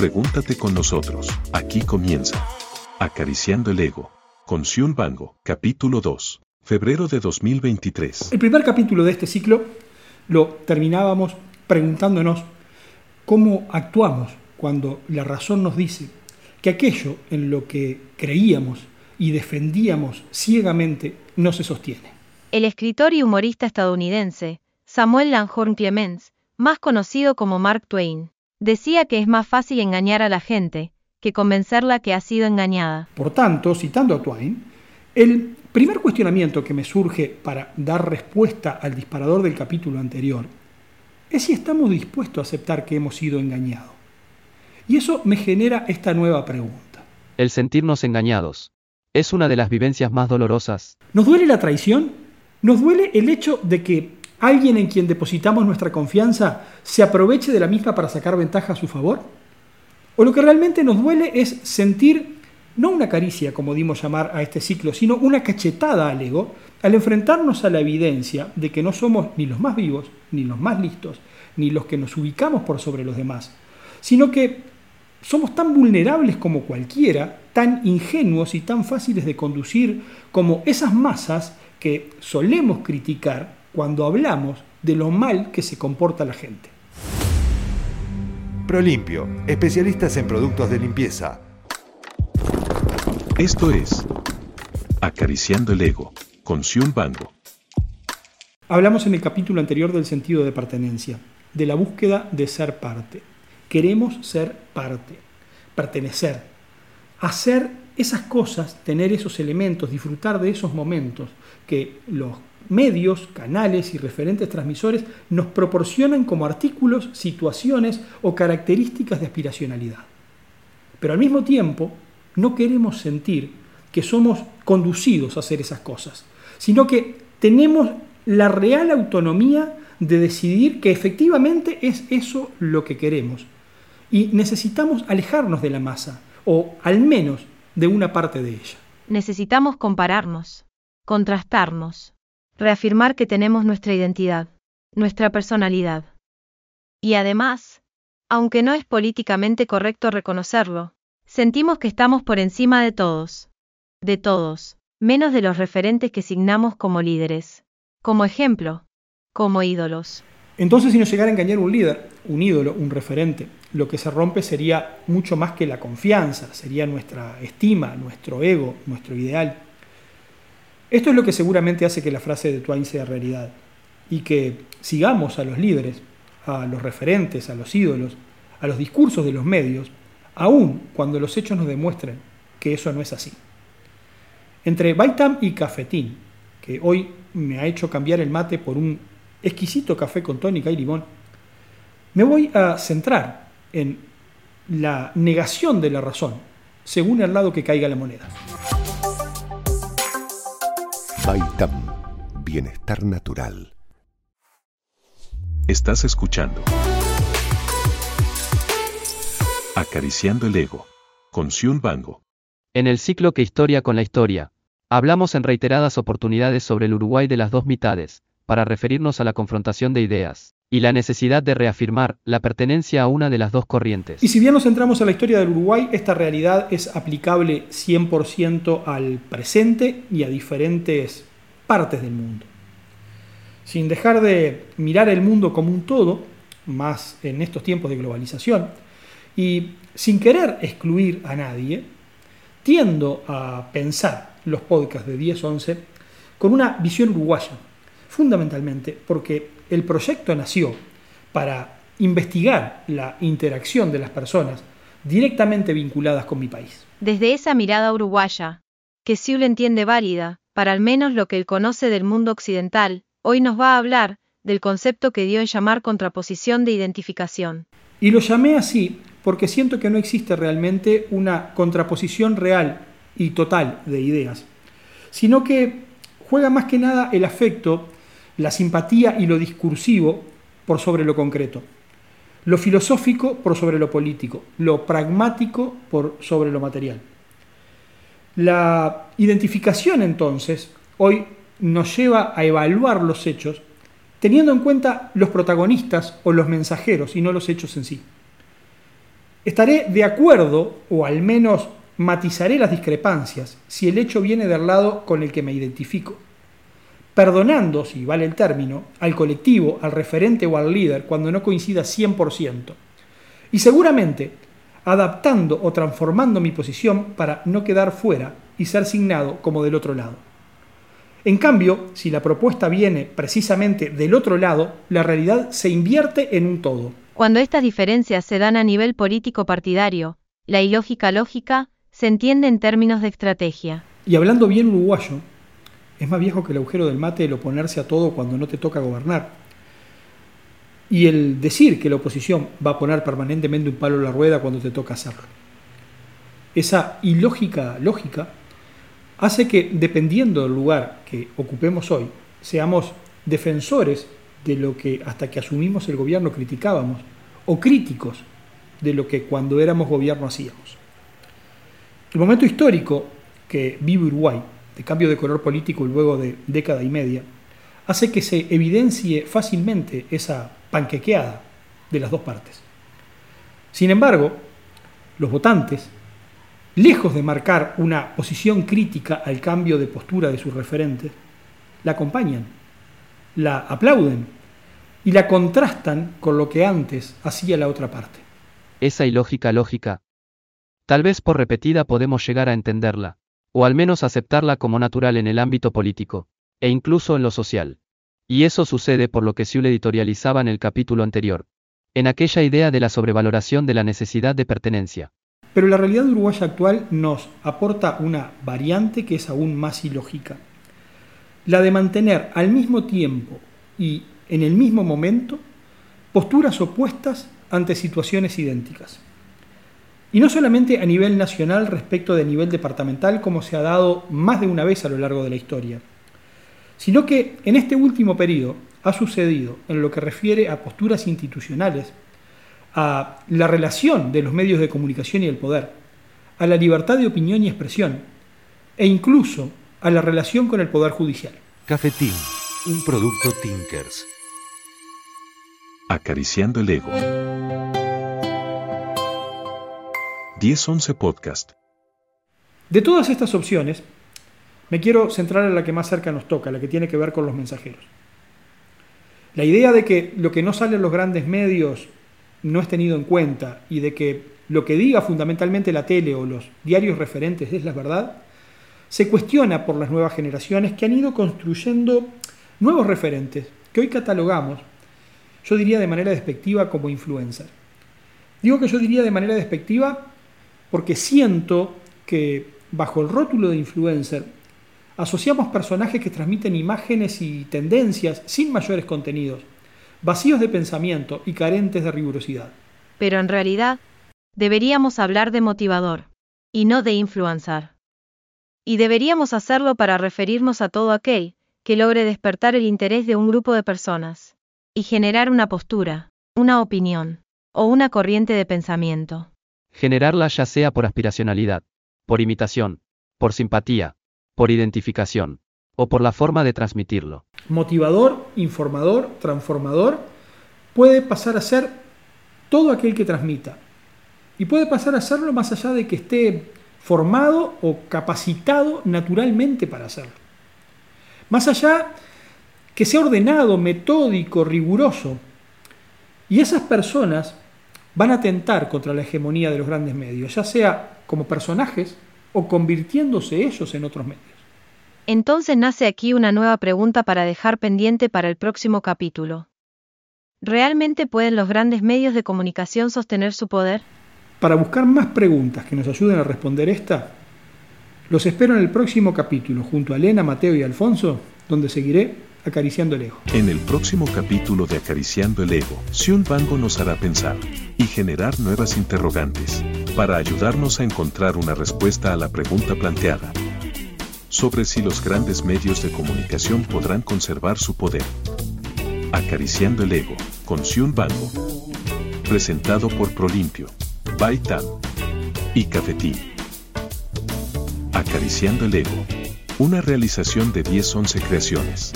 Pregúntate con nosotros. Aquí comienza. Acariciando el ego. Con Xiun Bango, capítulo 2. Febrero de 2023. El primer capítulo de este ciclo lo terminábamos preguntándonos cómo actuamos cuando la razón nos dice que aquello en lo que creíamos y defendíamos ciegamente no se sostiene. El escritor y humorista estadounidense, Samuel Langhorne Clemens, más conocido como Mark Twain, decía que es más fácil engañar a la gente que convencerla que ha sido engañada. Por tanto, citando a Twain, el primer cuestionamiento que me surge para dar respuesta al disparador del capítulo anterior es si estamos dispuestos a aceptar que hemos sido engañados. Y eso me genera esta nueva pregunta. El sentirnos engañados es una de las vivencias más dolorosas. ¿Nos duele la traición? ¿Nos duele el hecho de que alguien en quien depositamos nuestra confianza se aproveche de la misma para sacar ventaja a su favor? ¿O lo que realmente nos duele es sentir no una caricia, como dimos llamar a este ciclo, sino una cachetada al ego al enfrentarnos a la evidencia de que no somos ni los más vivos, ni los más listos, ni los que nos ubicamos por sobre los demás, sino que somos tan vulnerables como cualquiera, tan ingenuos y tan fáciles de conducir como esas masas que solemos criticar cuando hablamos de lo mal que se comporta la gente. Prolimpio, especialistas en productos de limpieza. Esto es Acariciando el Ego, con Xiun Bango. Hablamos en el capítulo anterior del sentido de pertenencia, de la búsqueda de ser parte. Queremos ser parte, pertenecer, hacer esas cosas, tener esos elementos, disfrutar de esos momentos que los medios, canales y referentes transmisores nos proporcionan como artículos, situaciones o características de aspiracionalidad. Pero al mismo tiempo, no queremos sentir que somos conducidos a hacer esas cosas, sino que tenemos la real autonomía de decidir que efectivamente es eso lo que queremos. Y necesitamos alejarnos de la masa, o al menos de una parte de ella. Necesitamos compararnos, contrastarnos, reafirmar que tenemos nuestra identidad, nuestra personalidad. Y además, aunque no es políticamente correcto reconocerlo, sentimos que estamos por encima de todos, de todos, menos de los referentes que signamos como líderes, como ejemplo, como ídolos. Entonces, si nos llegara a engañar un líder, un ídolo, un referente, lo que se rompe sería mucho más que la confianza, sería nuestra estima, nuestro ego, nuestro ideal. Esto es lo que seguramente hace que la frase de Twain sea realidad y que sigamos a los líderes, a los referentes, a los ídolos, a los discursos de los medios, aun cuando los hechos nos demuestren que eso no es así. Entre Baitam y Cafetín, que hoy me ha hecho cambiar el mate por un exquisito café con tónica y limón, me voy a centrar en la negación de la razón, según el lado que caiga la moneda. Baitam, bienestar natural. Estás escuchando Acariciando el Ego, con Bango. En el ciclo que historia con la historia, hablamos en reiteradas oportunidades sobre el Uruguay de las dos mitades, para referirnos a la confrontación de ideas, y la necesidad de reafirmar la pertenencia a una de las dos corrientes. Y si bien nos centramos en la historia del Uruguay, esta realidad es aplicable 100% al presente y a diferentes partes del mundo. Sin dejar de mirar el mundo como un todo, más en estos tiempos de globalización, y sin querer excluir a nadie, tiendo a pensar los podcasts de 10-11 con una visión uruguaya, fundamentalmente porque el proyecto nació para investigar la interacción de las personas directamente vinculadas con mi país. Desde esa mirada uruguaya, que Siul entiende válida, para al menos lo que él conoce del mundo occidental, hoy nos va a hablar del concepto que dio en llamar contraposición de identificación. Y lo llamé así porque siento que no existe realmente una contraposición real y total de ideas, sino que juega más que nada el afecto la simpatía y lo discursivo por sobre lo concreto, lo filosófico por sobre lo político, lo pragmático por sobre lo material. La identificación entonces hoy nos lleva a evaluar los hechos teniendo en cuenta los protagonistas o los mensajeros y no los hechos en sí. Estaré de acuerdo, o al menos matizaré las discrepancias, si el hecho viene del lado con el que me identifico, perdonando, si vale el término, al colectivo, al referente o al líder cuando no coincida 100%, y seguramente adaptando o transformando mi posición para no quedar fuera y ser signado como del otro lado. En cambio, si la propuesta viene precisamente del otro lado, la realidad se invierte en un todo. Cuando estas diferencias se dan a nivel político partidario, la ilógica lógica se entiende en términos de estrategia. Y hablando bien uruguayo, es más viejo que el agujero del mate el oponerse a todo cuando no te toca gobernar. Y el decir que la oposición va a poner permanentemente un palo en la rueda cuando te toca hacerlo. Esa ilógica lógica hace que, dependiendo del lugar que ocupemos hoy, seamos defensores de lo que hasta que asumimos el gobierno criticábamos, o críticos de lo que cuando éramos gobierno hacíamos. El momento histórico que vive Uruguay, de cambio de color político luego de década y media, hace que se evidencie fácilmente esa panquequeada de las dos partes. Sin embargo, los votantes lejos de marcar una posición crítica al cambio de postura de sus referentes, la acompañan, la aplauden y la contrastan con lo que antes hacía la otra parte. Esa ilógica lógica. Tal vez por repetida podemos llegar a entenderla, o al menos aceptarla como natural en el ámbito político, e incluso en lo social. Y eso sucede por lo que Siul editorializaba en el capítulo anterior, en aquella idea de la sobrevaloración de la necesidad de pertenencia. Pero la realidad uruguaya actual nos aporta una variante que es aún más ilógica. La de mantener al mismo tiempo y en el mismo momento posturas opuestas ante situaciones idénticas. Y no solamente a nivel nacional respecto de nivel departamental como se ha dado más de una vez a lo largo de la historia, sino que en este último periodo ha sucedido en lo que refiere a posturas institucionales a la relación de los medios de comunicación y el poder, a la libertad de opinión y expresión, e incluso a la relación con el Poder Judicial. Cafetín, un producto Tinkers. Acariciando el ego. 10-11 Podcast. De todas estas opciones, me quiero centrar en la que más cerca nos toca, la que tiene que ver con los mensajeros. La idea de que lo que no sale en los grandes medios no es tenido en cuenta y de que lo que diga fundamentalmente la tele o los diarios referentes es la verdad, se cuestiona por las nuevas generaciones que han ido construyendo nuevos referentes que hoy catalogamos, yo diría de manera despectiva, como influencer. Digo que yo diría de manera despectiva porque siento que bajo el rótulo de influencer asociamos personajes que transmiten imágenes y tendencias sin mayores contenidos vacíos de pensamiento y carentes de rigurosidad. Pero en realidad, deberíamos hablar de motivador, y no de influenciar. Y deberíamos hacerlo para referirnos a todo aquel que logre despertar el interés de un grupo de personas, y generar una postura, una opinión, o una corriente de pensamiento. Generarla ya sea por aspiracionalidad, por imitación, por simpatía, por identificación, o por la forma de transmitirlo. Motivador, informador, transformador, puede pasar a ser todo aquel que transmita. Y puede pasar a serlo más allá de que esté formado o capacitado naturalmente para hacerlo. Más allá que sea ordenado, metódico, riguroso. Y esas personas van a atentar contra la hegemonía de los grandes medios, ya sea como personajes o convirtiéndose ellos en otros medios. Entonces nace aquí una nueva pregunta para dejar pendiente para el próximo capítulo. ¿Realmente pueden los grandes medios de comunicación sostener su poder? Para buscar más preguntas que nos ayuden a responder esta, los espero en el próximo capítulo junto a Elena, Mateo y Alfonso, donde seguiré acariciando el ego. En el próximo capítulo de Acariciando el ego, Sion Bango nos hará pensar y generar nuevas interrogantes para ayudarnos a encontrar una respuesta a la pregunta planteada sobre si los grandes medios de comunicación podrán conservar su poder. Acariciando el ego, con Sion Bango. Presentado por Prolimpio, Baitan y Cafetín. Acariciando el ego. Una realización de 10-11 creaciones.